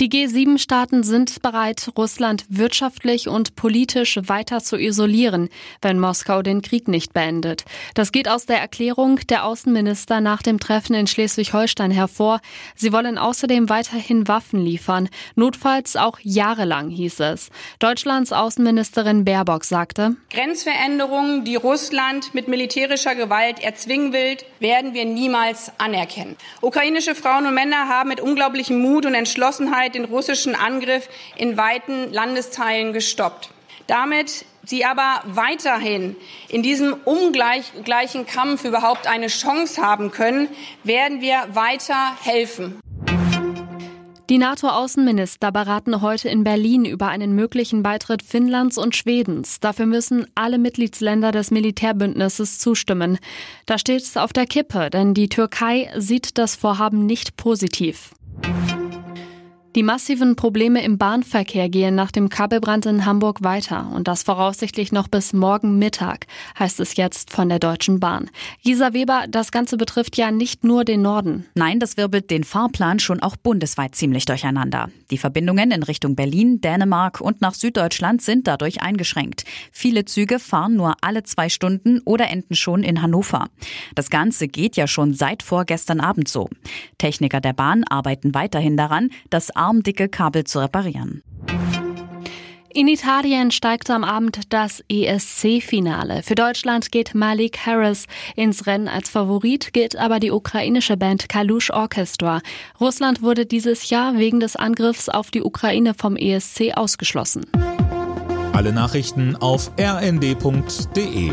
Die G7-Staaten sind bereit, Russland wirtschaftlich und politisch weiter zu isolieren, wenn Moskau den Krieg nicht beendet. Das geht aus der Erklärung der Außenminister nach dem Treffen in Schleswig-Holstein hervor. Sie wollen außerdem weiterhin Waffen liefern, notfalls auch jahrelang, hieß es. Deutschlands Außenministerin Baerbock sagte, Grenzveränderungen, die Russland mit militärischer Gewalt erzwingen will, werden wir niemals anerkennen. Ukrainische Frauen und Männer haben mit unglaublichem Mut und Entschlossenheit Zeit den russischen Angriff in weiten Landesteilen gestoppt. Damit sie aber weiterhin in diesem ungleichen Kampf überhaupt eine Chance haben können, werden wir weiter helfen. Die NATO-Außenminister beraten heute in Berlin über einen möglichen Beitritt Finnlands und Schwedens. Dafür müssen alle Mitgliedsländer des Militärbündnisses zustimmen. Da steht es auf der Kippe, denn die Türkei sieht das Vorhaben nicht positiv. Die massiven Probleme im Bahnverkehr gehen nach dem Kabelbrand in Hamburg weiter und das voraussichtlich noch bis morgen Mittag, heißt es jetzt von der Deutschen Bahn. Gisa Weber, das Ganze betrifft ja nicht nur den Norden. Nein, das wirbelt den Fahrplan schon auch bundesweit ziemlich durcheinander. Die Verbindungen in Richtung Berlin, Dänemark und nach Süddeutschland sind dadurch eingeschränkt. Viele Züge fahren nur alle zwei Stunden oder enden schon in Hannover. Das Ganze geht ja schon seit vorgestern Abend so. Techniker der Bahn arbeiten weiterhin daran, dass armdicke Kabel zu reparieren. In Italien steigt am Abend das ESC-Finale. Für Deutschland geht Malik Harris ins Rennen als Favorit, gilt aber die ukrainische Band Kalush Orchestra. Russland wurde dieses Jahr wegen des Angriffs auf die Ukraine vom ESC ausgeschlossen. Alle Nachrichten auf rnd.de